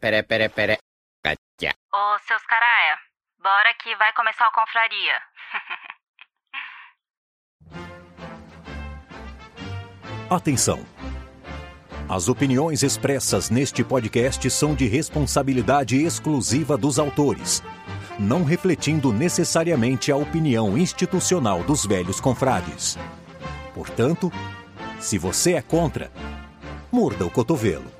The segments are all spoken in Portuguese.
pere, pere, pere. Catia. Ô, seus caraia, bora que vai começar o confraria. Atenção! As opiniões expressas neste podcast são de responsabilidade exclusiva dos autores, não refletindo necessariamente a opinião institucional dos velhos confrades. Portanto, se você é contra, morda o cotovelo,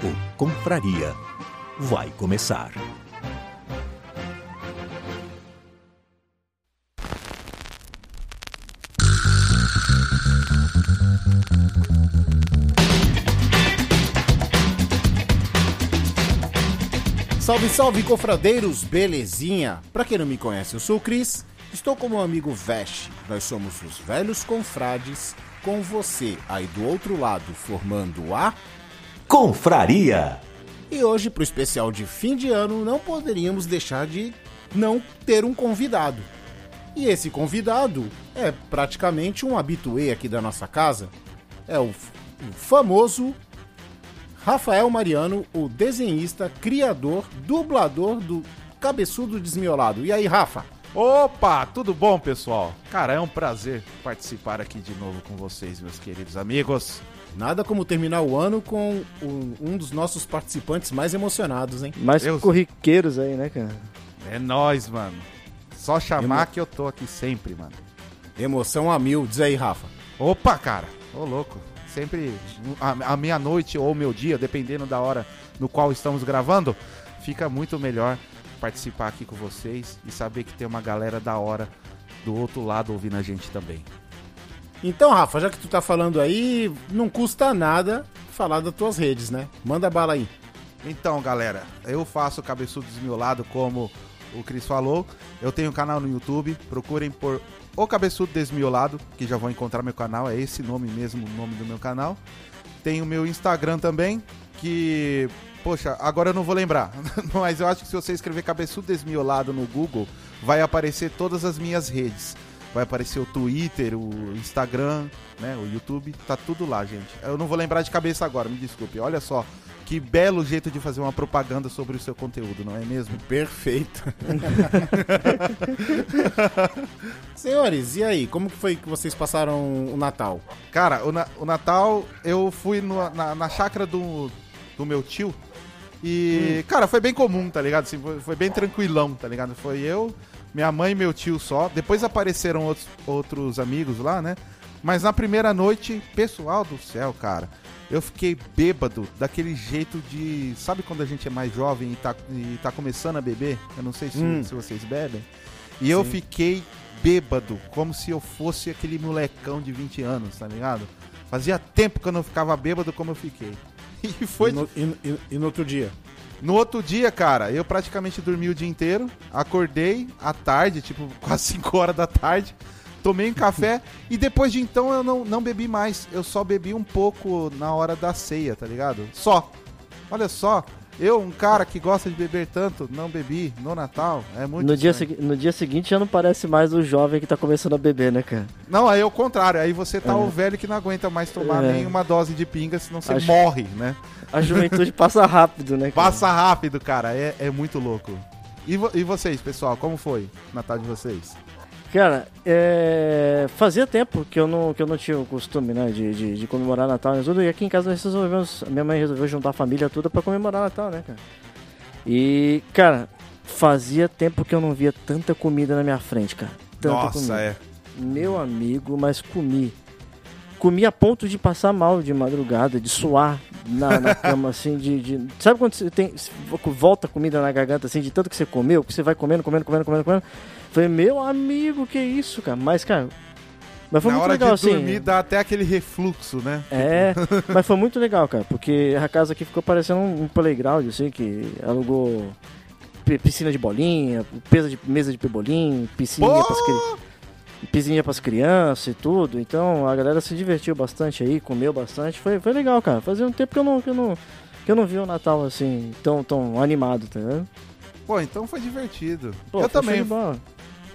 O Confraria vai começar. Salve, salve, confradeiros, belezinha? Pra quem não me conhece, eu sou o Cris, estou com meu amigo Vesh. Nós somos os velhos confrades, com você aí do outro lado formando a. Confraria! E hoje, pro especial de fim de ano, não poderíamos deixar de não ter um convidado. E esse convidado é praticamente um habituê aqui da nossa casa. É o, o famoso Rafael Mariano, o desenhista, criador, dublador do Cabeçudo Desmiolado. E aí, Rafa? Opa, tudo bom, pessoal? Cara, é um prazer participar aqui de novo com vocês, meus queridos amigos. Nada como terminar o ano com o- um dos nossos participantes mais emocionados, hein? Mais Eu- corriqueiros aí, né, cara? É nóis, mano. Só chamar Emo- que eu tô aqui sempre, mano. Emoção a mil. Diz aí, Rafa. Opa, cara. Ô, louco. Sempre a, a meia-noite ou meu dia, dependendo da hora no qual estamos gravando, fica muito melhor participar aqui com vocês e saber que tem uma galera da hora do outro lado ouvindo a gente também. Então, Rafa, já que tu tá falando aí, não custa nada falar das tuas redes, né? Manda bala aí. Então, galera, eu faço Cabeçudo Desmiolado, como o Cris falou. Eu tenho um canal no YouTube, procurem por O Cabeçudo Desmiolado, que já vão encontrar meu canal, é esse nome mesmo, o nome do meu canal. Tem o meu Instagram também, que, poxa, agora eu não vou lembrar, mas eu acho que se você escrever Cabeçudo Desmiolado no Google, vai aparecer todas as minhas redes. Vai aparecer o Twitter, o Instagram, né, o YouTube, tá tudo lá, gente. Eu não vou lembrar de cabeça agora, me desculpe. Olha só, que belo jeito de fazer uma propaganda sobre o seu conteúdo, não é mesmo? Perfeito. Senhores, e aí? Como que foi que vocês passaram o Natal? Cara, o, Na- o Natal eu fui no- na, na chácara do, do meu tio e, cara, foi bem comum, tá ligado? Assim, foi, foi bem tranquilão, tá ligado? Foi eu, minha mãe e meu tio só. Depois apareceram outros, outros amigos lá, né? Mas na primeira noite, pessoal do céu, cara, eu fiquei bêbado daquele jeito de. Sabe quando a gente é mais jovem e tá, e tá começando a beber? Eu não sei se, Hum. se vocês bebem. E eu Sim. fiquei bêbado, como se eu fosse aquele molecão de 20 anos, tá ligado? Fazia tempo que eu não ficava bêbado como eu fiquei. E foi E no, e- e- e no outro dia? No outro dia, cara, eu praticamente dormi o dia inteiro, acordei à tarde, tipo, quase 5 horas da tarde, tomei um café e depois de então eu não, não bebi mais. Eu só bebi um pouco na hora da ceia, tá ligado? Só. Olha só, eu, um cara que gosta de beber tanto, não bebi no Natal. É muito No dia, no dia seguinte já não parece mais o jovem que tá começando a beber, né, cara? Não, aí é o contrário. Aí você tá É. o velho que não aguenta mais tomar É. nenhuma dose de pinga, senão você Acho- morre, né? A juventude passa rápido, né, cara? Passa rápido, cara. É, é muito louco. E, vo- e vocês, pessoal, como foi o Natal de vocês? Cara, é... fazia tempo que eu não, que eu não tinha o costume, né, de, de, de comemorar Natal e tudo. E aqui em casa nós resolvemos, a minha mãe resolveu juntar a família toda pra comemorar Natal, né, cara? E, cara, fazia tempo que eu não via tanta comida na minha frente, cara. Tanta Nossa, comida. é. Meu amigo, mas comi. Comi a ponto de passar mal de madrugada, de suar na, na cama, assim, de, de- Sabe quando você tem. Volta comida na garganta, assim, de tanto que você comeu, que você vai comendo, comendo, comendo, comendo, comendo. Falei, meu amigo, que isso, cara? Mas, cara, Mas foi Na muito hora legal, de assim. dormir dá até aquele refluxo, né? É, mas foi muito legal, cara, porque a casa aqui ficou parecendo um, playground, assim, que alugou pi- piscina de bolinha, mesa de, mesa de pebolim, piscininha pras, cri- piscininha pras crianças e tudo. Então a galera se divertiu bastante aí, comeu bastante. Foi, foi legal, cara. Fazia um tempo que eu não, que eu não, que eu não vi o Natal assim, tão, tão animado, tá vendo? Pô, então foi divertido. Pô, eu foi também.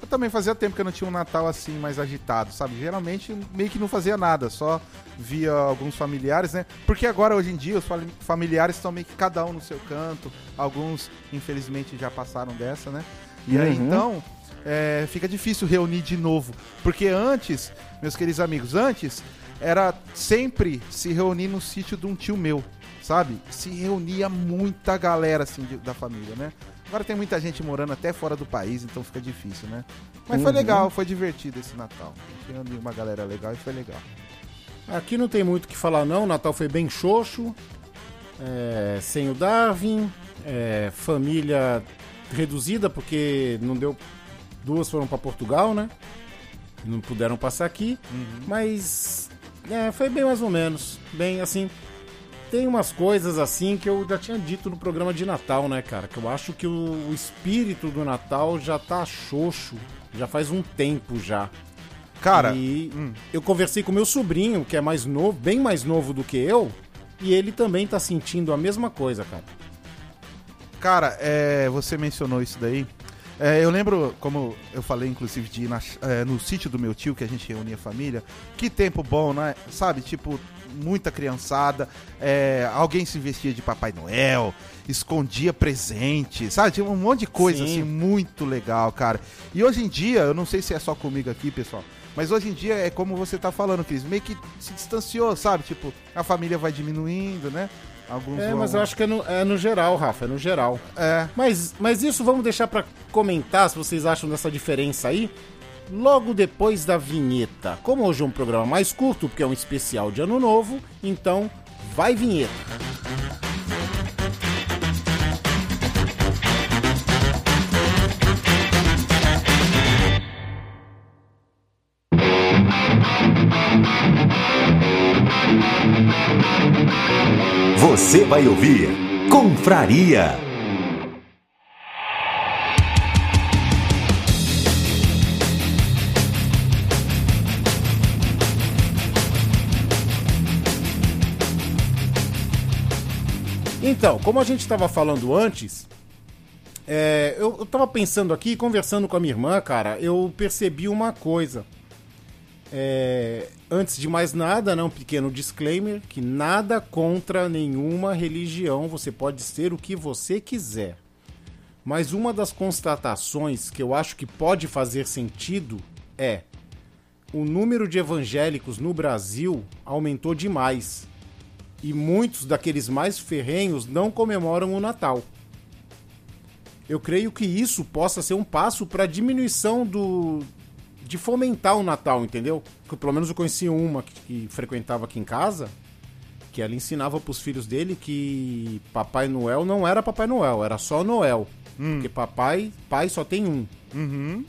Eu também fazia tempo que eu não tinha um Natal assim mais agitado, sabe? Geralmente meio que não fazia nada, só via alguns familiares, né? Porque agora hoje em dia os familiares estão meio que cada um no seu canto. Alguns infelizmente já passaram dessa, né? E aí Uhum. então é, fica difícil reunir de novo, porque antes, meus queridos amigos, antes era sempre se reunir no sítio de um tio meu, sabe? Se reunia muita galera assim de- da família, né? Agora tem muita gente morando até fora do país, então fica difícil, né? Mas foi Uhum. legal, foi divertido esse Natal. Reuniu uma galera legal e foi legal. Aqui não tem muito o que falar, não. O Natal foi bem xoxo. é, sem o Darwin. é, família reduzida, porque não deu. Duas foram para Portugal, né? Não puderam passar aqui. Mas. é, foi bem mais ou menos. Bem assim. Tem umas coisas assim que eu já tinha dito no programa de Natal, né, cara? Que eu acho que o, espírito do Natal já tá xoxo. Já faz um tempo já. Cara, E hum. eu conversei com meu sobrinho, que é mais novo, bem mais novo do que eu, e ele também tá sentindo a mesma coisa, cara. Cara, é, você mencionou isso daí. É, eu lembro, como eu falei, inclusive, de ir na- é, no sítio do meu tio, que a gente reunia a família. Que tempo bom, né? Sabe, tipo, muita criançada. é, alguém se vestia de Papai Noel, escondia presente, sabe? Tinha um monte de coisa, Sim. assim, muito legal, cara. E hoje em dia, eu não sei se é só comigo aqui, pessoal. Mas hoje em dia é como você tá falando, Cris, meio que se distanciou, sabe? Tipo, a família vai diminuindo, né? Alguns É, vão- mas eu acho que é no, é no geral, Rafa, é no geral. É. Mas, mas isso vamos deixar pra comentar, se vocês acham dessa diferença aí, logo depois da vinheta. Como hoje é um programa mais curto, porque é um especial de Ano Novo, então vai vinheta. Você vai ouvir Confraria. Então, como a gente estava falando antes, é, eu, eu tava pensando aqui, conversando com a minha irmã, cara, eu percebi uma coisa. É, antes de mais nada, né, um pequeno disclaimer, que nada contra nenhuma religião, você pode ser o que você quiser. Mas uma das constatações que eu acho que pode fazer sentido é o número de evangélicos no Brasil aumentou demais e muitos daqueles mais ferrenhos não comemoram o Natal. Eu creio que isso possa ser um passo para a diminuição do de fomentar o Natal, entendeu? Que pelo menos eu conheci uma que, que frequentava aqui em casa, que ela ensinava para os filhos dele que Papai Noel não era Papai Noel, era só Noel, porque papai, pai só tem um, Uhum.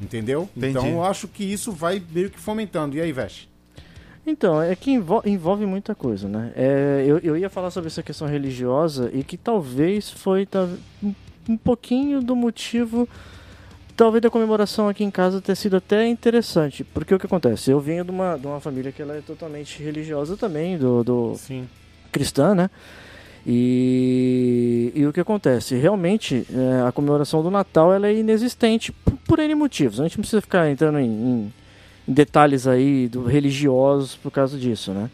entendeu? Entendi. Então eu acho que isso vai meio que fomentando. E aí, Veste? Então, é que envol- envolve muita coisa, né? É, eu, eu ia falar sobre essa questão religiosa e que talvez foi ta- um, um pouquinho do motivo, talvez da comemoração aqui em casa ter sido até interessante. Porque o que acontece? Eu venho de uma, de uma família que ela é totalmente religiosa também, do, do Sim. cristã, né? E, e o que acontece? Realmente, é, a comemoração do Natal ela é inexistente por, por N motivos. A gente não precisa ficar entrando em- em detalhes aí do, religiosos por causa disso, né?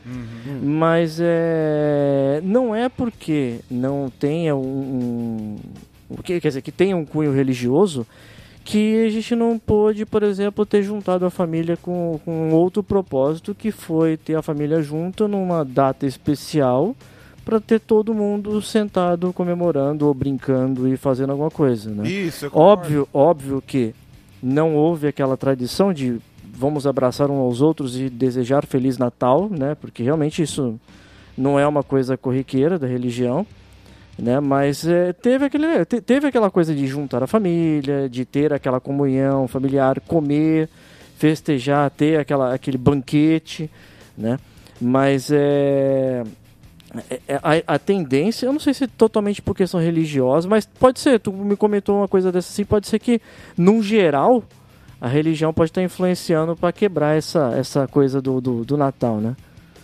Mas é, não é porque não tenha um, um- o que quer dizer que tenha um cunho religioso que a gente não pôde, por exemplo, ter juntado a família com, com outro propósito que foi ter a família junta numa data especial para ter todo mundo sentado comemorando ou brincando e fazendo alguma coisa, né? Isso. Óbvio, óbvio que não houve aquela tradição de vamos abraçar uns aos outros e desejar feliz Natal, né? Porque realmente isso não é uma coisa corriqueira da religião, né? Mas é, teve aquele te- teve aquela coisa de juntar a família, de ter aquela comunhão familiar, comer, festejar, ter aquela, aquele banquete, né? Mas é, é- é- a, a tendência, eu não sei se é totalmente por questão religiosa, mas pode ser, tu me comentou uma coisa dessa assim, pode ser que, num geral, a religião pode estar influenciando para quebrar essa, essa coisa do, do, do Natal, né?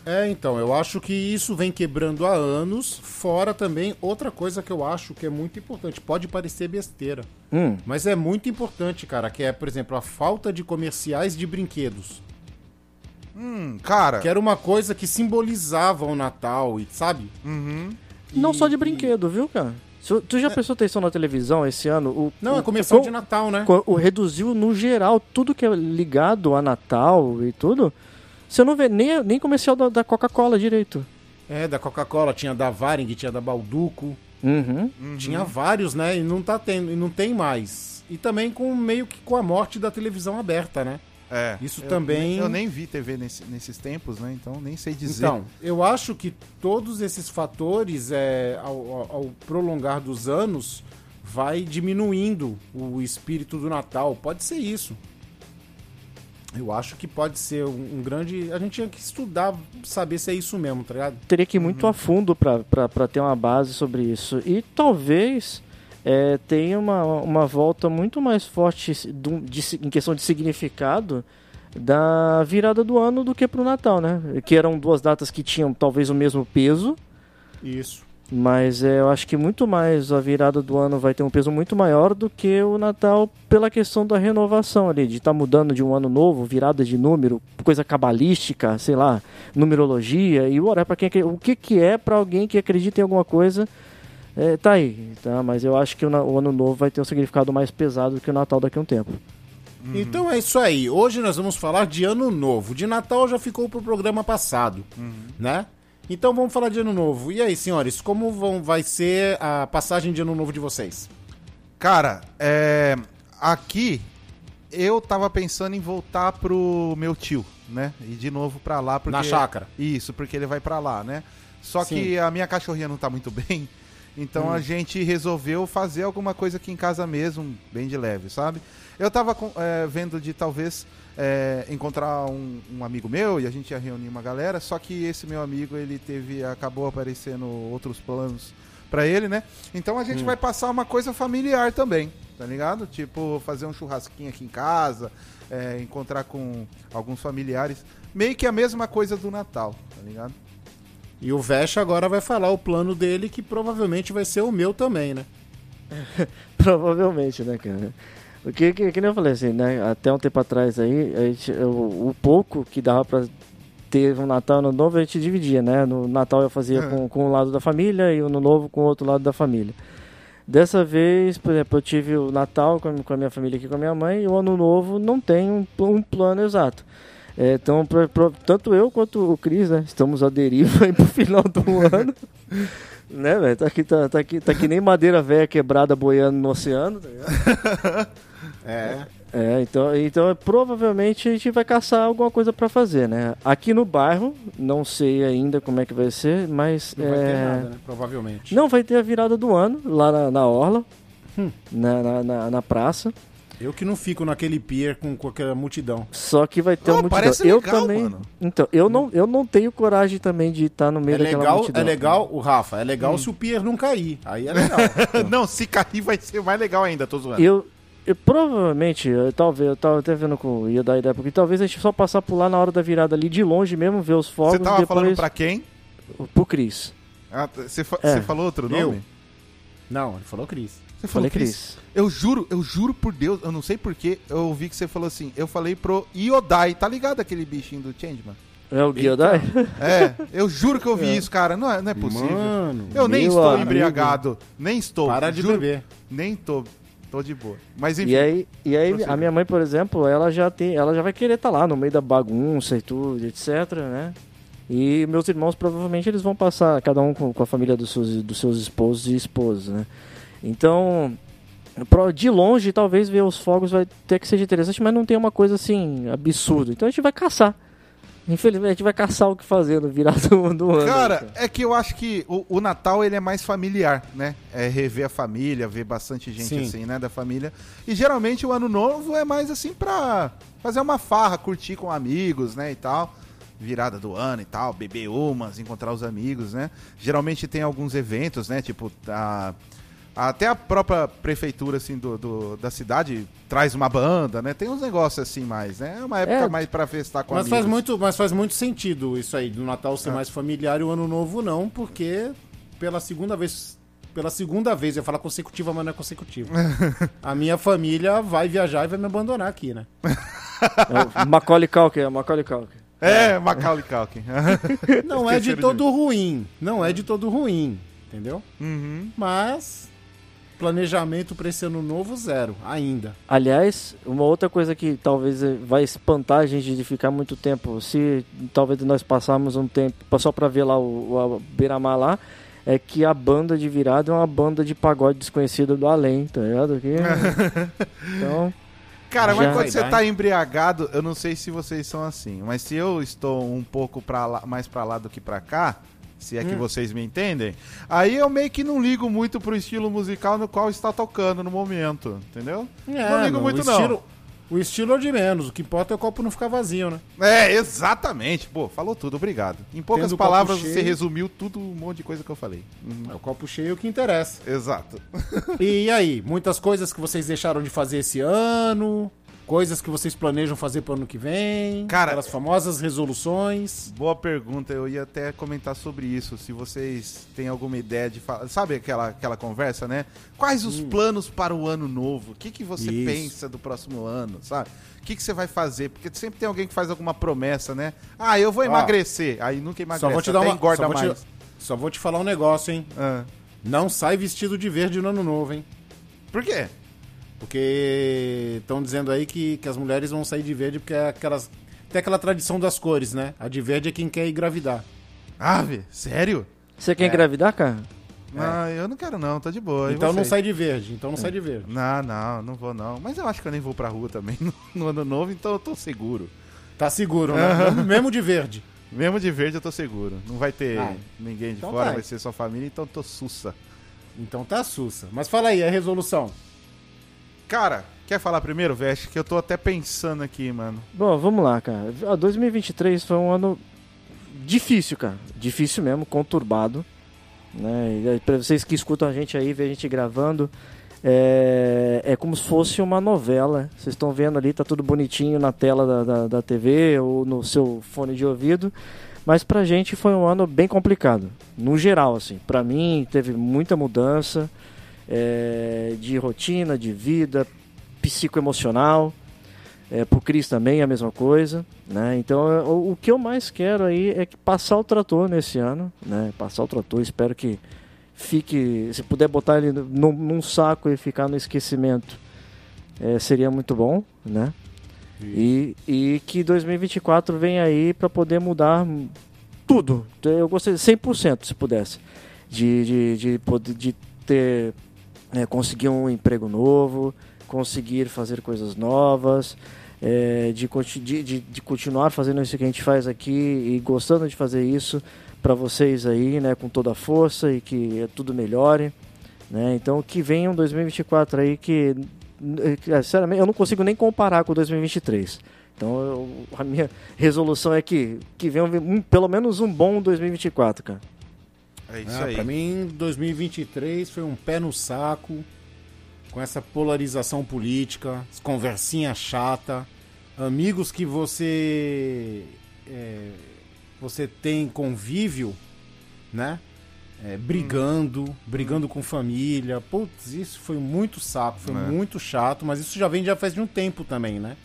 É, então, eu acho que isso vem quebrando há anos. Fora também, outra coisa que eu acho que é muito importante. Pode parecer besteira, Hum, mas é muito importante, cara, que é, por exemplo, a falta de comerciais de brinquedos. Hum, cara. Que era uma coisa que simbolizava o Natal, e sabe? Uhum. não E- só de brinquedo, viu, cara? Tu já prestou atenção na televisão esse ano? O, Não, o, é comercial o- de Natal, né? co- o reduziu no geral tudo que é ligado a Natal e tudo. Você não vê nem, nem comercial da, da Coca-Cola direito. É, da Coca-Cola, tinha da Varing, tinha da Balduco. Uhum. Tinha vários, né? E não tá tendo, e não tem mais. E também com meio que com a morte da televisão aberta, né? É. Isso eu também- nem- Eu nem vi TV nesse- nesses tempos, né? Então nem sei dizer. Então, eu acho que todos esses fatores, é, ao, ao- prolongar dos anos, vai diminuindo o espírito do Natal. Pode ser isso. Eu acho que pode ser um, um grande. A gente tinha que estudar, saber se é isso mesmo, tá ligado? Teria que ir muito a fundo para ter uma base sobre isso. E talvez é, tenha uma, uma volta muito mais forte de si- em questão de significado da virada do ano do que pro Natal, né? Que eram duas datas que tinham talvez o mesmo peso, Isso. Mas é, eu acho que muito mais a virada do ano vai ter um peso muito maior do que o Natal pela questão da renovação ali, de estar mudando de um ano novo, virada de número, coisa cabalística, sei lá, numerologia e ora para quem o que que é para alguém que acredita em alguma coisa, é, tá aí, tá? Mas eu acho que o, o ano novo vai ter um significado mais pesado do que o Natal daqui a um tempo. Então é isso aí. Hoje nós vamos falar de Ano Novo. De Natal já ficou pro programa passado, né? Então vamos falar de Ano Novo. E aí, senhores, como vão, vai ser a passagem de Ano Novo de vocês? Cara, é, aqui eu tava pensando em voltar pro meu tio, né? E de novo pra lá porque Na chácara. Isso, porque ele vai pra lá, né? Só Sim. Que a minha cachorrinha não tá muito bem, então a gente resolveu fazer alguma coisa aqui em casa mesmo, bem de leve, sabe? Eu tava é, vendo de talvez é, encontrar um, um amigo meu e a gente ia reunir uma galera, só que esse meu amigo ele teve acabou aparecendo outros planos pra ele, né? Então a gente Hum. vai passar uma coisa familiar também, tá ligado? Tipo fazer um churrasquinho aqui em casa, é, encontrar com alguns familiares, meio que a mesma coisa do Natal, tá ligado? E o Vesh agora vai falar o plano dele, que provavelmente vai ser o meu também, né? Provavelmente, né, cara? O que, que, que nem eu falei assim, né? Até um tempo atrás aí, a gente, o, o pouco que dava pra ter um Natal Ano Novo, a gente dividia, né? No Natal eu fazia É. com, com um lado da família e o Ano Novo com o outro lado da família. Dessa vez, por exemplo, eu tive o Natal com a, com a minha família aqui com a minha mãe e o Ano Novo não tem um, um plano exato. É, então, pra- pra- tanto eu quanto o Cris, né? Estamos à deriva aí pro final do ano. né, velho? Tá aqui, tá, tá, aqui, tá que nem madeira velha quebrada boiando no oceano, tá ligado? É. É, então, então é, provavelmente a gente vai caçar alguma coisa pra fazer, né? Aqui no bairro, não sei ainda como é que vai ser, mas. Não vai ter é, nada, né? Provavelmente. Não vai ter a virada do ano lá na, na Orla, Hum. na, na, na, na praça. Eu que não fico naquele pier com, com aquela multidão. Só que vai ter Oh, uma multidão. parece eu legal, também. mano. Então, eu não, eu não tenho coragem também de estar no meio É daquela legal, multidão. é legal, o Rafa, é legal se o pier não cair. Aí é legal. Não, se cair vai ser mais legal ainda, tô zoando. Eu, eu provavelmente, eu, talvez, eu tava até vendo com ia dar ideia, porque talvez a gente só passar por lá na hora da virada ali de longe mesmo, ver os fogos Você tava e falando depois pra quem? pro Cris. Ah, Você fa- É. falou outro nome? Eu? não, ele falou Cris. Você falou Falei Cris. Eu juro, eu juro por Deus, eu não sei porquê, eu ouvi que você falou assim, eu falei pro Iodai, tá ligado aquele bichinho do Changeman? É o Guiodai? É, eu juro que eu ouvi isso, cara, não é, não é possível. Mano, eu nem estou amigo. embriagado, nem estou. para de juro, beber. Nem tô, tô de boa. Mas enfim, E aí, e aí a minha mãe, por exemplo, ela já tem, ela já vai querer estar lá no meio da bagunça e tudo, etc, né? E meus irmãos provavelmente eles vão passar cada um com, com a família dos seus, dos seus esposos e esposas, né? Então, de longe talvez ver os fogos vai ter que seja interessante, mas não tem uma coisa assim absurda. Então a gente vai caçar. Infelizmente, a gente vai caçar o que fazer no virado do ano. Cara, é que eu acho que o, o Natal ele é mais familiar, né? É rever a família, ver bastante gente Sim. assim, né, da família. E geralmente o ano novo é mais assim pra fazer uma farra, curtir com amigos, né, e tal. Virada do ano e tal, beber umas, encontrar os amigos, né? Geralmente tem alguns eventos, né? Tipo, a, até a própria prefeitura, assim, do, do- da cidade traz uma banda, né? Tem uns negócios assim mais, né? É uma época É. mais pra festar com Mas amigos. faz, muito, mas faz muito sentido isso aí, do Natal ser mais familiar e o Ano Novo não, porque pela segunda vez. Pela segunda vez, eu ia falar consecutiva, mas não é consecutiva. a minha família vai viajar e vai me abandonar aqui, né? É Macaulay Culkin, é o Macaulay Culkin. É, Macaulay Culkin. Não é de todo ruim. Não é de todo ruim, entendeu? uhum. Mas planejamento pra esse ano novo, zero, ainda. Aliás, uma outra coisa que talvez vai espantar a gente de ficar muito tempo, se talvez nós passarmos um tempo só pra ver lá o, o Beira-Mar lá, é que a banda de virada é uma banda de pagode desconhecida do além, tá ligado? Que- então, Cara, Já. mas quando você dar, tá embriagado, eu não sei se vocês são assim, mas se eu estou um pouco pra lá, mais pra lá do que pra cá, se é Hum. que vocês me entendem, aí eu meio que não ligo muito pro estilo musical no qual está tocando no momento, entendeu? não ligo muito o não. estilo, O estilo é de menos, o que importa é o copo não ficar vazio, né? É, exatamente. Pô, falou tudo, obrigado. Em poucas Tendo palavras, você cheio. resumiu tudo, um monte de coisa que eu falei. Uhum. É o copo cheio o que interessa. Exato. E aí, muitas coisas que vocês deixaram de fazer esse ano, coisas que vocês planejam fazer pro ano que vem, Cara, aquelas famosas resoluções. Boa pergunta, eu ia até comentar sobre isso. Se vocês têm alguma ideia de falar. Sabe aquela, aquela conversa, né? Quais os planos para o ano novo? O que, que você Isso. pensa do próximo ano, sabe? O que, que você vai fazer? Porque sempre tem alguém que faz alguma promessa, né? Ah, eu vou emagrecer. Aí nunca emagrece, Só vou te dar até uma engorda só vou te- mais. Só vou te falar um negócio, hein? Ah. Não sai vestido de verde no ano novo, hein? Por quê? Porque estão dizendo aí que, que as mulheres vão sair de verde porque é aquelas. Tem aquela tradição das cores, né? A de verde é quem quer engravidar. Ave, sério? você quer engravidar, cara? Não, eu não quero não, tá de boa. Então não sai de verde. Então não sai de verde. Não, não, não vou não. Mas eu acho que eu nem vou pra rua também no, no ano novo, então eu tô seguro. Tá seguro, né? Mesmo de verde. Mesmo de verde eu tô seguro. Não vai ter Ah, ninguém de então fora, tá. vai ser só família, então eu tô sussa. Então tá sussa. Mas fala aí, a resolução. Cara, quer falar primeiro, Veste? Que eu tô até pensando aqui, mano. Bom, vamos lá, cara. Ah, 2023 foi um ano difícil, cara. Difícil mesmo, conturbado. Né? Pra vocês que escutam a gente aí, vê a gente gravando, é, é como se fosse uma novela. Vocês estão vendo ali, tá tudo bonitinho na tela da, da, da TV ou no seu fone de ouvido. Mas pra gente foi um ano bem complicado. No geral, assim. Pra mim, teve muita mudança é, de rotina, de vida, psicoemocional. É, pro Cris também é a mesma coisa, né? Então é, o, o que eu mais quero aí é que passar o trator nesse ano, né? Passar o trator, espero que fique, se puder botar ele num, num saco e ficar no esquecimento, é, seria muito bom, né? E, e que 2024 venha aí para poder mudar tudo. Eu gostaria 100% se pudesse de, de, de poder de ter é, conseguir um emprego novo, conseguir fazer coisas novas, é, de, de, de, continuar fazendo isso que a gente faz aqui e gostando de fazer isso para vocês aí, né, com toda a força e que tudo melhore, né? Então que venha um 2024 aí que, é, sinceramente, eu não consigo nem comparar com 2023. Então eu- a minha resolução é que que venha um- pelo menos um bom 2024, cara. É isso Ah, aí. Pra mim, 2023 foi um pé no saco, com essa polarização política, conversinha chata, amigos que você é, você tem convívio, né? É, brigando, brigando com família. Putz, isso foi muito saco, foi É. muito chato, mas isso já vem já faz de um tempo também, né?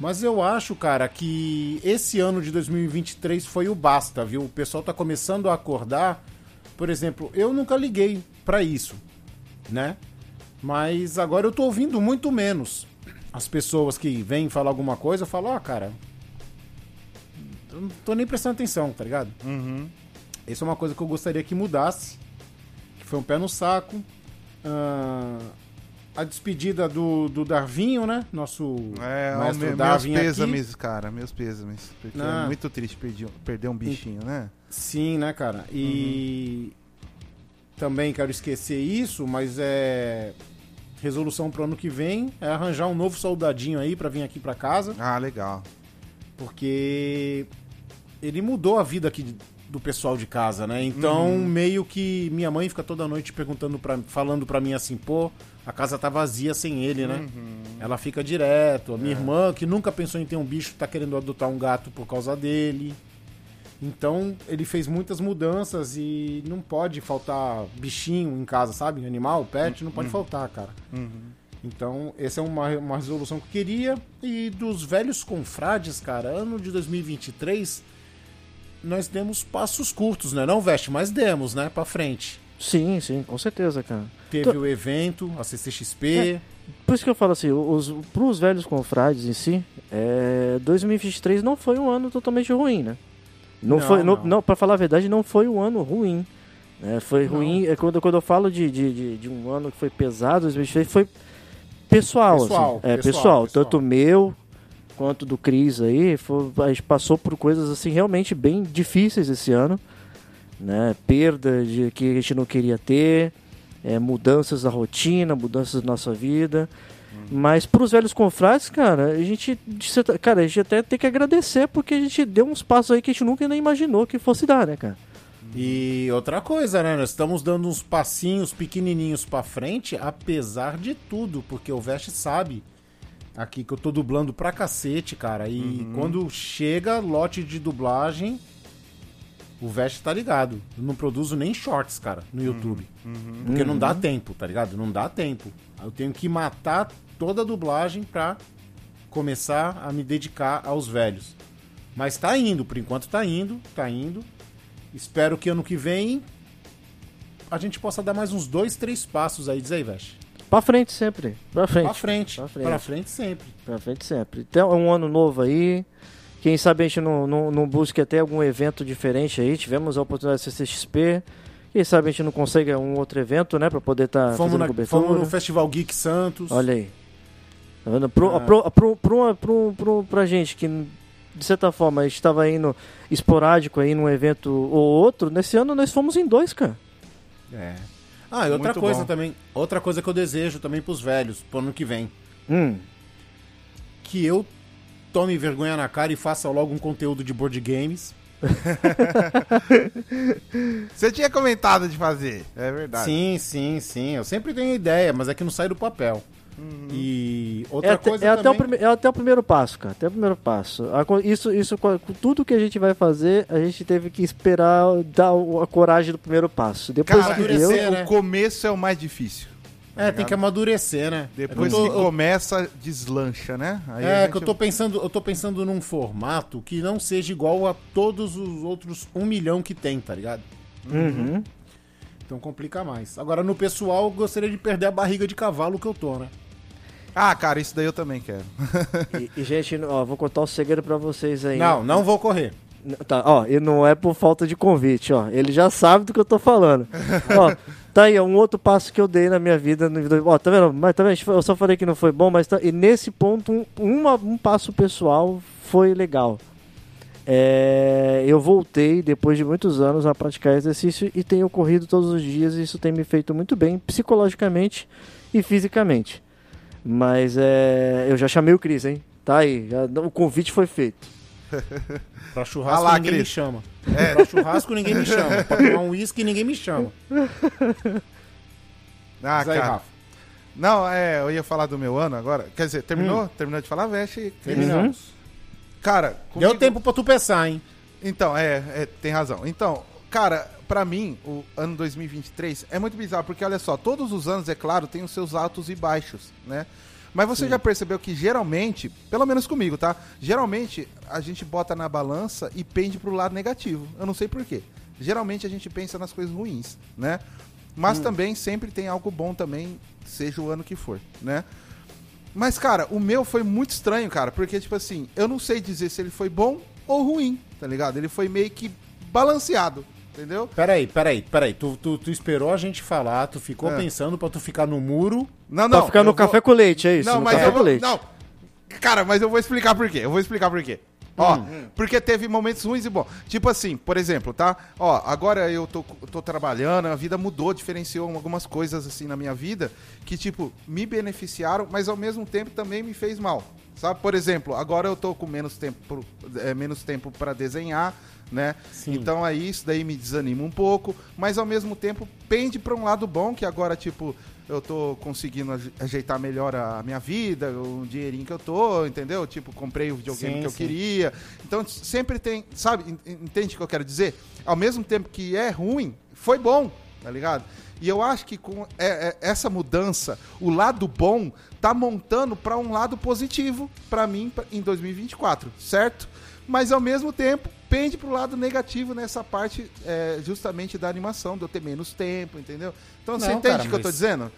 Mas eu acho, cara, que esse ano de 2023 foi o basta, viu? O pessoal tá começando a acordar. Por exemplo, eu nunca liguei pra isso, né? Mas agora eu tô ouvindo muito menos. As pessoas que vêm falar alguma coisa, eu falo, ó, cara, eu não tô nem prestando atenção, tá ligado? Uhum. Isso é uma coisa que eu gostaria que mudasse. Que foi um pé no saco. Ah, a despedida do, do Darvinho, né? Nosso É, maestro me, meus Darwin aqui. pêsames, cara, meus pêsames. Porque Não. é muito triste perder, perder um bichinho, né? Sim, né, cara? E também quero esquecer isso, mas é resolução pro ano que vem é arranjar um novo soldadinho aí pra vir aqui pra casa, Ah, legal. porque ele mudou a vida aqui do pessoal de casa, né? Então, Uhum. meio que minha mãe fica toda noite perguntando para falando pra mim assim, pô, a casa tá vazia sem ele, né? Uhum. Ela fica direto. A É. minha irmã, que nunca pensou em ter um bicho, tá querendo adotar um gato por causa dele. Então, ele fez muitas mudanças e não pode faltar bichinho em casa, sabe? Animal, pet, não Uhum. pode faltar, cara. Então, essa é uma, uma resolução que eu queria. E dos velhos confrades, cara, ano de 2023, nós demos passos curtos, né? Não, Veste, mas demos, né? Pra frente. Sim, sim, com certeza, cara. Teve Tô- o evento, a CCXP. Por isso que eu falo assim, os, pros velhos confrades em si, é, 2023 não foi um ano totalmente ruim, né? Não, Não, foi, não, não. não, pra falar a verdade, não foi um ano ruim. né? foi Não. ruim, é quando, quando eu falo de, de, de, de um ano que foi pesado, 2023 foi pessoal, Pessoal, assim. É, pessoal, pessoal, pessoal. tanto meu quanto do Cris aí, foi- a gente passou por coisas assim realmente bem difíceis esse ano, né? Perda de que a gente não queria ter, é, mudanças da rotina, mudanças da nossa vida. Mas pros velhos confrades, cara, a gente, cara, a gente até tem que agradecer porque a gente deu uns passos aí que a gente nunca nem imaginou que fosse dar, né, cara? E outra coisa, né? Nós estamos dando uns passinhos pequenininhos pra frente, apesar de tudo, porque o Veste sabe aqui que eu tô dublando pra cacete, cara. E quando chega lote de dublagem, o Veste tá ligado. Eu não produzo nem shorts, cara, no YouTube. Porque não dá tempo, tá ligado? Não dá tempo. Eu tenho que matar toda a dublagem pra começar a me dedicar aos velhos. Mas tá indo, por enquanto tá indo, tá indo. Espero que ano que vem a gente possa dar mais uns dois, três passos aí, diz aí, Vesh. Pra frente sempre, pra frente. Pra frente, Pra pra frente. frente, sempre. Pra frente sempre. Tem um ano novo aí. Quem sabe a gente não, não, não busque até algum evento diferente aí. Tivemos a oportunidade de CCXP. Quem sabe a gente não consegue um outro evento, né? Pra poder estar fomos, fazendo na- cobertura. fomos no Festival Geek Santos. Olha aí. Tá vendo? Pro, Ah. pro, pro, pro, uma- pro, pro- pra gente que, de certa forma, a gente tava indo esporádico aí num evento ou outro, nesse ano nós fomos em dois, cara. É. Ah, e outra Muito coisa bom. também, outra coisa que eu desejo também pros velhos, pro ano que vem, Hum. que eu tome vergonha na cara e faça logo um conteúdo de board games. Você tinha comentado de fazer, é verdade. Sim, sim, sim. Eu sempre tenho ideia, mas é que não sai do papel. E outra É, até, coisa é, até também... prime- é até o primeiro passo, cara. Até o primeiro passo. Isso, isso, tudo que a gente vai fazer, a gente teve que esperar dar a coragem do primeiro passo. Depois Cara, que deu, né? o começo é o mais difícil. É, tem que amadurecer, né? Depois tô, que eu- começa, deslancha, né? Aí É, gente- que eu tô pensando, eu tô pensando num formato que não seja igual a todos os outros um milhão que tem, tá ligado? Uhum. Então complica mais. Agora, no pessoal, eu gostaria de perder a barriga de cavalo que eu tô, né? Ah, cara, isso daí eu também quero. E, e, gente, ó, vou contar um segredo pra vocês aí. Não, não vou correr. Tá, ó, e não é por falta de convite, ó. Ele já sabe do que eu tô falando. ó, tá aí, ó, um outro passo que eu dei na minha vida. No, ó, tá vendo? Mas tá vendo? Eu só falei que não foi bom, mas tá, e nesse ponto, um, uma- um passo pessoal foi legal. É, eu voltei depois de muitos anos a praticar exercício e tenho corrido todos os dias e isso tem me feito muito bem psicologicamente e fisicamente. Mas é, eu já chamei o Cris, hein? Tá aí, já- o convite foi feito. Pra churrasco lá, ninguém me Cris. chama. Pra churrasco ninguém me chama. Pra tomar um uísque ninguém me chama. Ah, aí, cara. Rafa. Não, é, eu ia falar do meu ano agora. Quer dizer, terminou? Terminou de falar, veste. Terminamos. Cara, Deu comigo- tempo pra tu pensar, hein? Então, é, é, tem razão. Então, cara, pra mim, o ano 2023 é muito bizarro, porque olha só, todos os anos, é claro, tem os seus altos e baixos, né? Mas você já percebeu que geralmente, pelo menos comigo, tá? Geralmente a gente bota na balança e pende pro lado negativo. Eu não sei porquê. Geralmente a gente pensa nas coisas ruins, né? Mas também sempre tem algo bom também, seja o ano que for, né? Mas, cara, o meu foi muito estranho, cara, porque, tipo assim, eu não sei dizer se ele foi bom ou ruim, tá ligado? Ele foi meio que balanceado, entendeu? Peraí, peraí, peraí. Tu, tu, tu esperou a gente falar, tu ficou É. pensando pra tu ficar no muro. Não, Pra ficar no vou- café com leite, é isso? Não, no mas café eu com vou... leite. Não. Cara, mas eu vou explicar por quê. Eu vou explicar por quê. Ó, porque teve momentos ruins e bons. Tipo assim, por exemplo, tá? Ó, agora eu tô, tô trabalhando, a vida mudou, diferenciou algumas coisas assim na minha vida que, tipo, me beneficiaram, mas ao mesmo tempo também me fez mal. Sabe? Por exemplo, agora eu tô com menos tempo, pro- é, menos tempo para desenhar, né? Sim. Então aí isso daí me desanima um pouco, mas ao mesmo tempo pende para um lado bom que agora tipo eu tô conseguindo aje- ajeitar melhor a minha vida, o dinheirinho que eu tô, entendeu? Tipo, comprei o videogame Sim, que eu sim. queria. Então sempre tem, sabe? En- Entende o que eu quero dizer? Ao mesmo tempo que é ruim, foi bom, tá ligado? E eu acho que com é- é- essa mudança, o lado bom tá montando para um lado positivo para mim em 2024, certo? Mas ao mesmo tempo pende pro lado negativo nessa parte é, justamente da animação, de eu ter menos tempo, entendeu? Então você Não, entende o que eu tô mas- dizendo?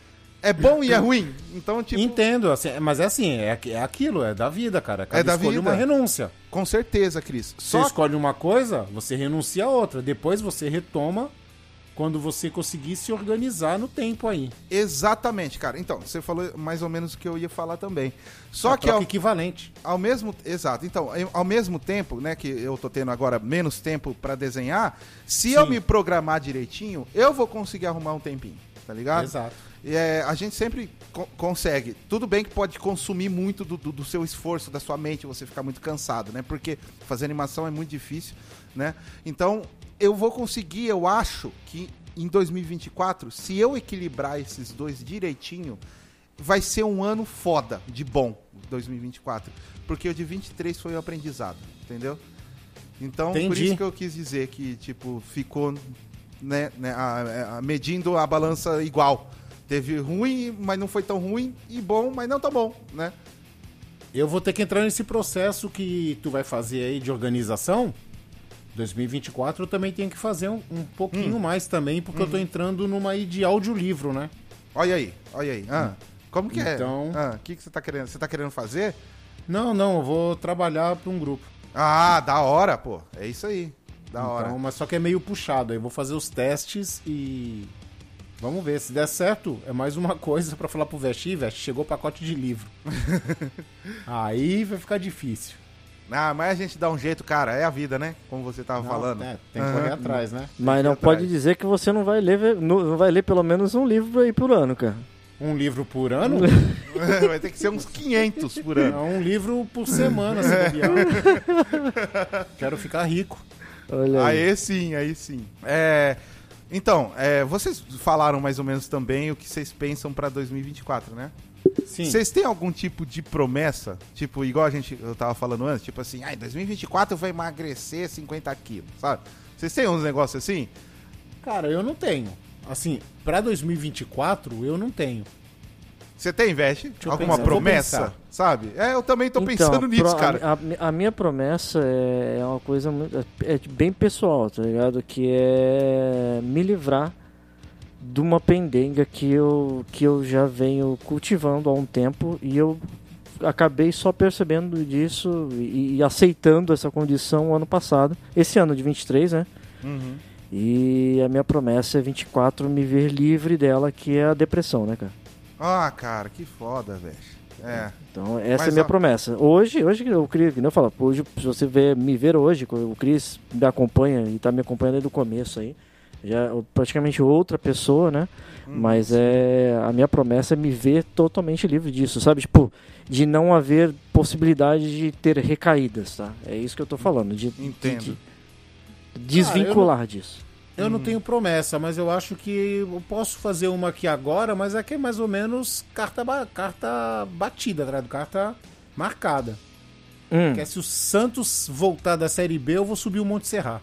É bom e é ruim. Então, tipo, Entendo, assim, mas é assim, é, é aquilo, é da vida, cara. Cada É da escolha vida. uma renúncia. com certeza, Cris. Você Só escolhe uma coisa, você renuncia a outra. Depois você retoma quando você conseguir se organizar no tempo aí. Exatamente, cara. Então, você falou mais ou menos o que eu ia falar também. Só A que ao, equivalente. ao mesmo exato então eu- ao mesmo tempo né que eu tô tendo agora menos tempo pra desenhar se eu Sim. me programar direitinho eu vou conseguir arrumar um tempinho tá ligado Exato. E, é, a gente sempre co- consegue tudo bem que pode consumir muito do, do- do seu esforço da sua mente você ficar muito cansado né porque fazer animação é muito difícil né então eu vou conseguir eu acho que em 2024 se eu equilibrar esses dois direitinho vai ser um ano foda de bom 2024 porque o de 23 foi um aprendizado entendeu então por Entendi. isso que eu quis dizer que tipo ficou né, né, a- a- medindo a balança igual teve ruim mas não foi tão ruim e bom mas não tão bom né Eu vou ter que entrar nesse processo que tu vai fazer aí de organização. 2024 eu também tenho que fazer um, um Hum. pouquinho mais também, porque eu tô entrando numa aí de audiolivro, né? olha aí olha aí ah, como que Então- é Ah, o que que você tá querendo você tá querendo fazer Não, não, eu vou trabalhar para um grupo. ah da hora pô é isso aí da hora Então, mas só que é meio puxado. Aí eu vou fazer os testes e. Vamos ver. Se der certo, é mais uma coisa pra falar pro Vesti. Vesti, chegou o pacote de livro. aí vai ficar difícil. Ah, mas a gente dá um jeito, cara. É a vida, né? Como você tava Não, falando. é, tem que correr Aham. atrás, né? Mas ir não atrás. pode dizer que você não vai ler, não vai ler pelo menos um livro aí por ano, cara. Um livro por ano? Vai ter que ser uns 500 por ano. Não, um livro por semana, se bobear. Quero ficar rico. Olha aí. Aí sim, aí sim. É, então, é, vocês falaram mais ou menos também o que vocês pensam pra 2024, né? Vocês têm algum tipo de promessa? Tipo, igual a gente, eu tava falando antes, tipo assim, ah, em 2024 eu vou emagrecer 50 quilos, sabe? Vocês têm uns negócios assim? Cara, eu não tenho. Assim, pra 2024, eu não tenho. Você tem, Veste? Alguma promessa? Sabe? É, eu também tô Então, pensando nisso, pro- cara. A, a- minha promessa é, é uma coisa muito, é bem pessoal, tá ligado? Que é me livrar de uma pendenga que eu, que eu já venho cultivando há um tempo e eu acabei só percebendo disso e, e aceitando essa condição ano passado, esse ano de 23, né? Uhum. E a minha promessa é 24 me ver livre dela, que é a depressão, né, cara? Ah, cara, que foda, velho. É. Então, essa Mas, é a minha ó- promessa. Hoje, hoje eu queria, que eu falo, hoje, se você ver, me ver hoje, o Cris me acompanha e tá me acompanhando desde o começo aí. Já é praticamente outra pessoa, né? Hum, Mas é a minha promessa é me ver totalmente livre disso, sabe? Tipo, de não haver possibilidade de ter recaídas, tá? É isso que eu tô falando, de, de- Entendo. de desvincular disso. Eu não tenho promessa, mas eu acho que eu posso fazer uma aqui agora, mas é que é mais ou menos carta, ba- carta batida, tá? Carta marcada. Hum, Que é se o Santos voltar da Série B, eu vou subir o Monte Serra.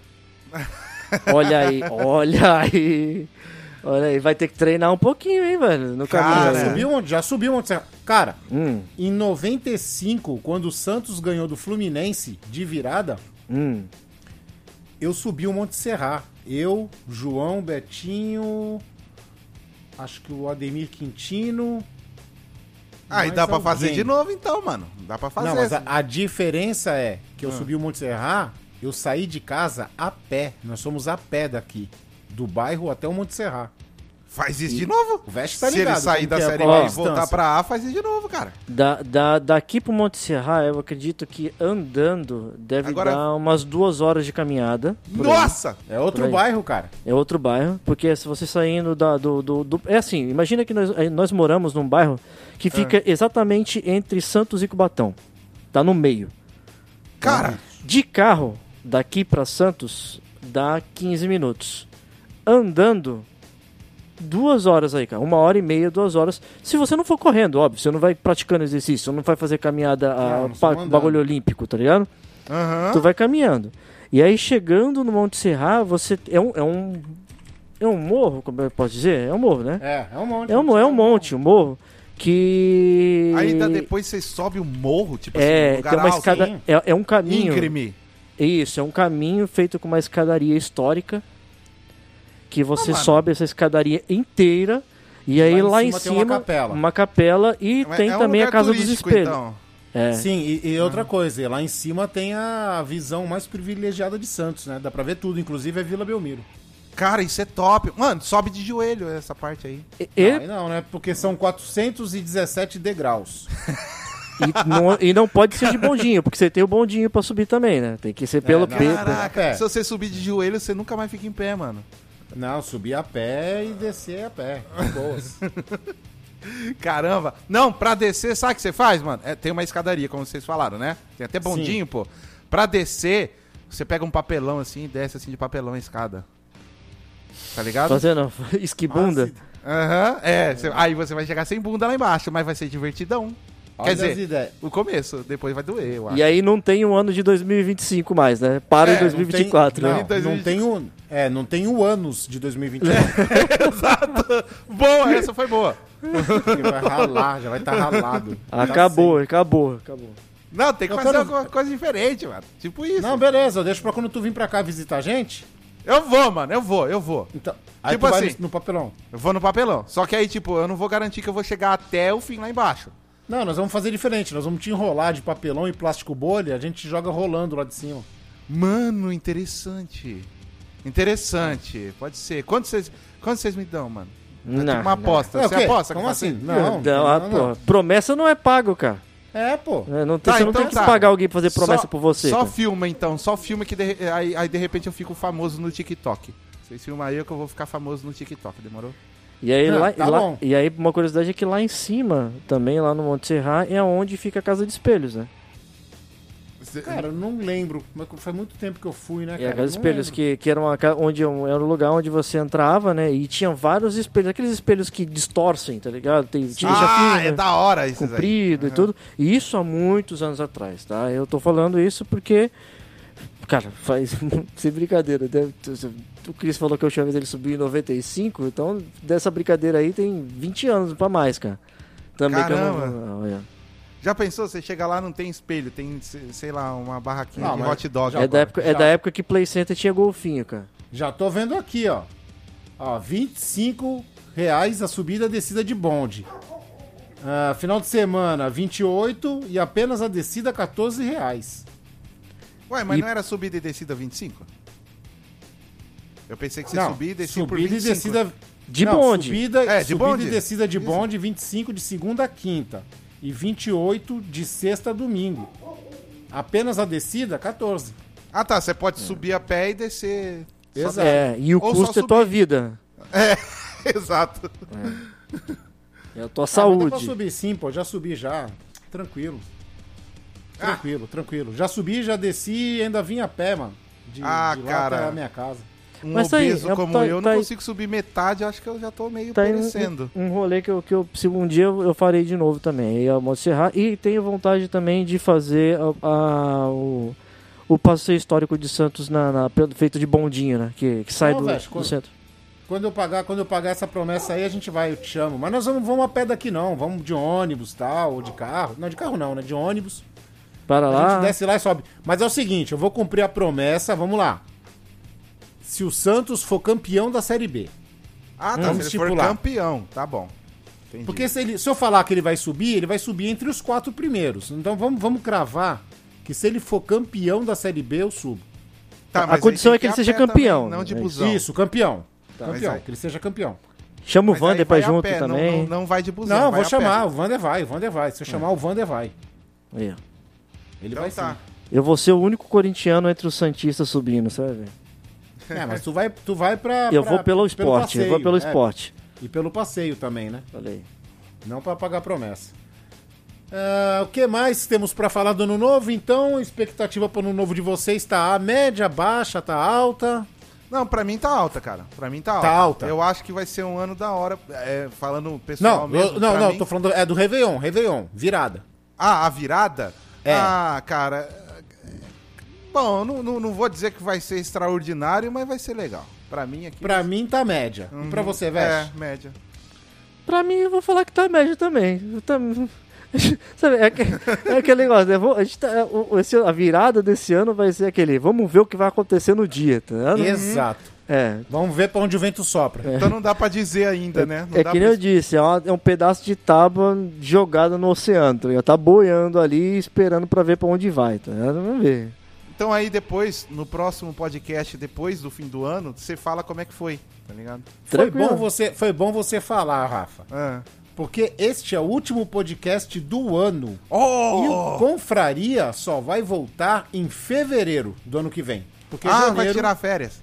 olha aí, olha aí. Olha aí, vai ter que treinar um pouquinho, hein, velho? No Cara, caminho. Já subiu, o Monte- já subiu Monte Serra. Cara, Hum, em 95, quando o Santos ganhou do Fluminense de virada, hum. eu subi o Monte Serra. Eu, João, Betinho, acho que o Ademir Quintino. Aí mais dá pra fazer alguém. de novo então, mano. Dá pra fazer. Não, mas a, a diferença é que eu Ah. subi o Monte Serra eu saí de casa a pé. Nós somos a pé daqui. Do bairro até o Monte Serra. Faz isso de novo. O Veste tá Se ligado. ele sair da é série B e voltar pra A, faz isso de novo, cara. Da, da, daqui pro Monte Serra, eu acredito que andando deve Agora- dar umas duas horas de caminhada. por aí. Nossa! É outro bairro, cara. É outro bairro, porque se você saindo da, do, do, do- É assim, imagina que nós, eh, nós moramos num bairro que fica exatamente entre Santos e Cubatão. Tá no meio. Cara, De carro, daqui pra Santos, dá 15 minutos. Andando, duas horas aí, cara. Uma hora e meia, duas horas. Se você não for correndo, óbvio. Você não vai praticando exercício, não vai fazer caminhada, a, Não, não pa- estamos andando. bagulho olímpico, tá ligado? aham. Tu vai caminhando. E aí, chegando no Monte Serra, você... É um... É um, é um morro, como eu posso dizer? É um morro, né? É, é um monte. É um, é um monte, um morro, que... Ainda depois você sobe o morro, tipo É, assim, um lugar tem uma escada... É, é um caminho... íngreme. Isso, é um caminho feito com uma escadaria histórica que você Ah, sobe essa escadaria inteira e aí lá, em cima, tem uma capela. uma capela e Mas tem é um também a casa dos espelhos. Então. É. Sim, e, e outra coisa, e lá em cima tem a visão mais privilegiada de Santos, né? Dá pra ver tudo, inclusive é Vila Belmiro. Cara, isso é top. Mano, sobe de joelho essa parte aí. E, Não, aí não, né? Porque são 417 degraus. e não, e não pode ser de bondinho, porque você tem o bondinho pra subir também, né? Tem que ser pelo não. pe- Caraca, pé. se você subir de joelho, você nunca mais fica em pé, mano. Não, subir a pé e descer a pé. De boas. Caramba. Não, pra descer, sabe o que você faz, mano? É, tem uma escadaria, como vocês falaram, né? Tem até bondinho, pô. Pra descer, você pega um papelão assim e desce assim de papelão a escada. Tá ligado? Fazendo esquibunda. Aham, é. cê- aí você vai chegar sem bunda lá embaixo, mas vai ser divertidão. Olha Quer dizer, ideias. o começo, depois vai doer, eu acho. E aí não tem um ano de 2025 mais, né? Para É, em não 2024, não, né? tem, não, não tem o, é, não tem o anos de 2021. Boa, essa foi boa. vai ralar, já vai estar ralado. Acabou, acabou, acabou. Não, tem que Eu fazer quero- alguma coisa diferente, mano. Tipo isso. Não, beleza, eu deixo pra quando tu vir pra cá visitar a gente. Eu vou, mano, eu vou, eu vou. Então, aí Tipo tu vai assim. no, no papelão. Eu vou no papelão. Só que aí, tipo, eu não vou garantir que eu vou chegar até o fim lá embaixo. Não, nós vamos fazer diferente. Nós vamos te enrolar de papelão e plástico bolha, a gente joga rolando lá de cima. Mano, interessante. Interessante, pode ser. Quanto vocês, quanto vocês me dão, mano? É Não, tipo uma não. aposta. É, o Você aposta? que Como assim? Não, Não, não, não. promessa não é pago, cara. É, pô. É, não tem, Tá, você não então tem que tá. pagar alguém pra fazer promessa Só- por você. Só cara. filma então, só filma que de- aí, aí de repente eu fico famoso no TikTok. Vocês filmam aí que eu vou ficar famoso no TikTok, demorou? E aí, Ah, lá, tá lá- e aí, uma curiosidade é que lá em cima, também lá no Monte Serra, é onde fica a casa de espelhos, né? Cara, eu não lembro. Mas faz muito tempo que eu fui, né, É cara? a casa de espelhos lembro. que, que era, uma, onde, um- era um lugar onde você entrava, né? E tinha vários espelhos, aqueles espelhos que distorcem, tá ligado? Tem, tinha ah, é da hora isso aí. comprido e tudo. E isso há muitos anos atrás, tá? Eu tô falando isso porque, cara, faz sem brincadeira. Deve, o Cris falou que a última vez ele subiu em 95, então dessa brincadeira aí tem 20 anos pra mais, cara. Também que eu Caramba. não. olha. Já pensou? Você chega lá, não tem espelho, tem, se- sei lá, uma barraquinha Não, de hot dog. É da, época, é da época que Play Center tinha golfinho, cara. Já tô vendo aqui, ó. Ó, 25 reais a subida e a descida de bonde. Ah, final de semana, 28 e apenas a descida, 14 reais. Ué, mas E- não era subida e descida 25? Eu pensei que você Não, subia e descia por subida 25. e descida... De Não, bonde. Subida, É, de subida bonde. e descida de Isso. bonde, 25 de segunda a quinta. E 28 de sexta a domingo. Apenas a descida, 14. Ah tá, você pode subir a pé e descer. Exato. É, e o Ou só custo é tua vida. Exato. É a tua Ah, mas dá pra saúde. subir sim, pô. Já subi já. Tranquilo. Ah. Tranquilo, tranquilo. Já subi, já desci e ainda vim a pé, mano. De, Ah, de lá cara. até a minha casa. Um Mas tá aí, obeso é- como tá- eu tá não aí. consigo subir metade, acho que eu já tô meio Tá aí perecendo. um, um rolê que eu, que eu, se um dia eu, eu farei de novo também. Aí o Monte Serra. E tenho vontade também de fazer a- a- o, o passeio histórico de Santos na, na- feito de bondinho, né? Que, que sai Não, do, velho, do quando- centro. Quando eu pagar, quando eu pagar essa promessa aí, a gente vai, eu te chamo. Mas nós vamos, vamos a pé daqui não. Vamos de ônibus tal, ou de carro. Não, de carro não, né? De ônibus. Para A lá. gente desce lá e sobe. Mas é o seguinte, eu vou cumprir a promessa, vamos lá. Se o Santos for campeão da Série B. Ah, tá. Vamos Se ele for campeão, tá bom. Entendi. Porque se, ele, se eu falar que ele vai subir, ele vai subir entre os quatro primeiros. Então vamos, vamos cravar que se ele for campeão da Série B, eu subo. Tá, A condição é que ele seja campeão, Também, não de né? busão. Isso, campeão. Tá, campeão, que ele seja campeão. Chama o Mas Vander pra junto pé, não- também. Não, não vai de busão. Não, vou chamar, pé. o Vander vai, o Vander vai. Se eu chamar o Vander vai. Aí, ó. Ele Então vai tá. sim. Eu vou ser o único corintiano entre os Santistas subindo, sabe? É, mas tu vai, tu vai pra. Eu pra- vou pelo esporte, eu vou pelo é, esporte. e pelo passeio também, né? Falei. Não pra pagar promessa. Ah, o que mais temos pra falar do ano novo? Então, expectativa para o ano novo de vocês tá a média, baixa, tá alta. Não, pra mim tá alta, cara. Pra mim tá alta. Tá alta. Eu acho que vai ser um ano da hora. é, falando pessoal Não, mesmo. eu- não, não, mim- tô falando é do Réveillon, Réveillon, virada. Ah, a virada? É. Ah, cara. É, Bom, eu não, não, não vou dizer que vai ser extraordinário, mas vai ser legal. Pra mim aqui. Pra mim tá média. E pra você, Veste? É, média. Pra mim, eu vou falar que tá médio também. Eu tam- Sabe, é, que- é aquele negócio, né? Vou- a, gente tá- é, o- esse- a virada desse ano vai ser aquele, vamos ver o que vai acontecer no dia, tá ligado? Exato. É, Vamos ver pra onde o vento sopra. Então não dá pra dizer ainda, né? Não é dá que nem pra... eu disse, é, uma- é um pedaço de tábua jogado no oceano, tá ligado? Tá boiando ali, esperando pra ver pra onde vai, tá ligado? Vamos ver. Então aí depois, no próximo podcast, depois do fim do ano, você fala como é que foi, tá ligado? Foi bom, você, foi bom você falar, Rafa. Ah. Porque este é o último podcast do ano. E Oh! o Confraria só vai voltar em fevereiro do ano que vem. Porque Ah, janeiro... vai tirar férias.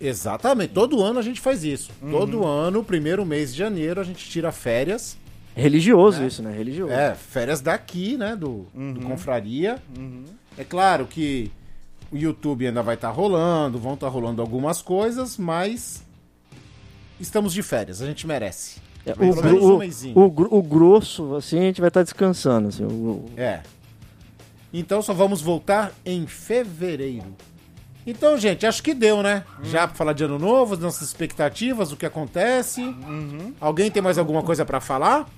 Exatamente. Todo ano a gente faz isso. Uhum. Todo ano, primeiro mês de janeiro, a gente tira férias. É religioso isso, né? Religioso. É, férias daqui, né? Do, Uhum. do Confraria. É claro que o YouTube ainda vai estar rolando, vão estar rolando algumas coisas, mas estamos de férias, a gente merece. É, o, Pelo gro- menos um o- o gro- o grosso, assim, a gente vai estar descansando. Assim, o- o- É. Então só vamos voltar em fevereiro. Então, gente, acho que deu, né? Já pra falar de ano novo, as nossas expectativas, o que acontece. Alguém tem mais alguma coisa pra falar?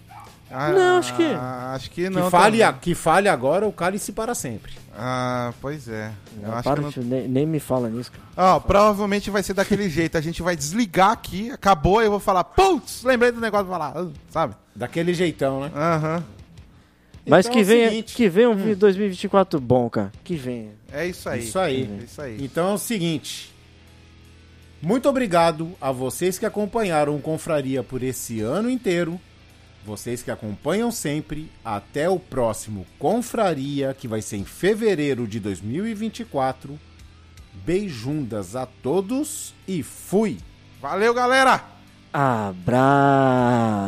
Ah, Não, acho que- Acho que Que, não. fale, também. a- que fale agora o cálice para sempre. Ah, pois é. Eu acho para, que não... nem, nem me fala nisso, cara. Ó, provavelmente vai ser daquele jeito. A gente vai desligar aqui, acabou, eu vou falar, putz, lembrei do negócio pra falar, ah, sabe? Daquele jeitão, né? Aham. Mas Então que é venha, seguinte. que venha um 2024 bom, cara. Que venha. É isso aí. Isso aí. É isso aí. Então é o seguinte. Muito obrigado a vocês que acompanharam o Confraria por esse ano inteiro. Vocês que acompanham sempre. Até o próximo Confraria, que vai ser em fevereiro de 2024. Beijundas a todos e fui! Valeu, galera!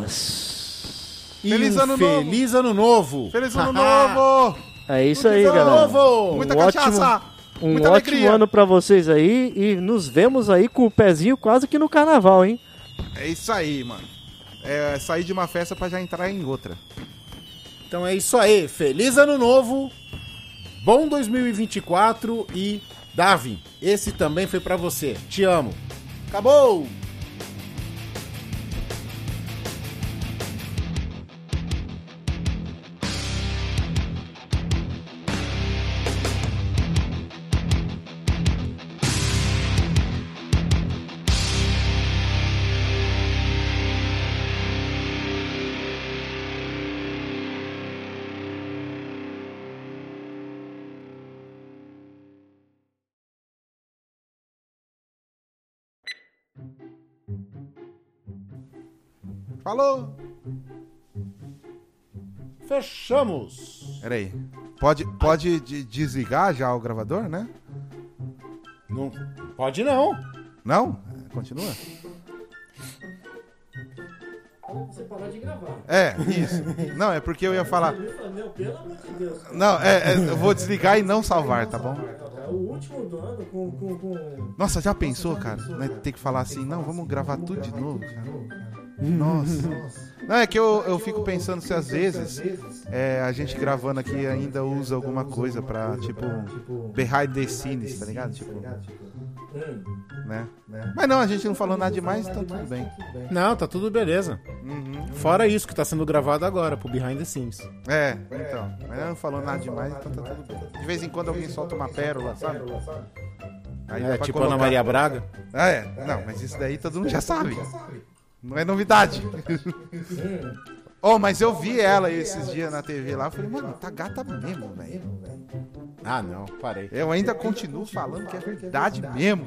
Abraço. E Feliz ano novo. Feliz ano novo! Feliz ano novo! É isso Feliz aí, ano galera. novo! Muita Um cachaça! ótimo- Um Muita ótimo alegria. ano pra vocês aí e nos vemos aí com o pezinho quase que no carnaval, hein? É isso aí, mano. É sair de uma festa pra já entrar em outra. Então é isso aí. Feliz ano novo. Bom 2024 e Davi, esse também foi pra você. Te amo. Acabou. Falou! Fechamos. Pera aí. Pode, pode de- desligar já o gravador, né? Não pode não. Não? Continua? Você parar de gravar. É, isso. Não, é porque eu ia falar. Meu, pelo amor de Deus. Não, é, é, eu vou desligar e não salvar, tá bom? É o último do ano com. com, com... Nossa, já pensou, cara? Né, Ter que falar assim, não, vamos gravar tudo de novo, cara. Nossa. Não, é que eu, eu fico pensando se às vezes é, a gente gravando aqui ainda usa alguma coisa pra, tipo, behind the scenes, tá ligado? Tipo, né? Mas não, a gente não falou nada demais, então tudo bem. Não, tá tudo beleza. Uhum. Fora isso que tá sendo gravado agora pro Behind the Scenes. É, então. Mas não falou nada demais, então tá tudo bem. De vez em quando alguém solta uma pérola, sabe? Aí É, tipo colocar. Ana Maria Braga. Ah, é. Não, mas isso daí todo mundo já sabe. Não é novidade. Oh, mas eu vi ela esses dias na TV lá. Eu falei, mano, tá gata mesmo, velho. Ah, não, parei. Eu ainda continuo falando que é verdade mesmo.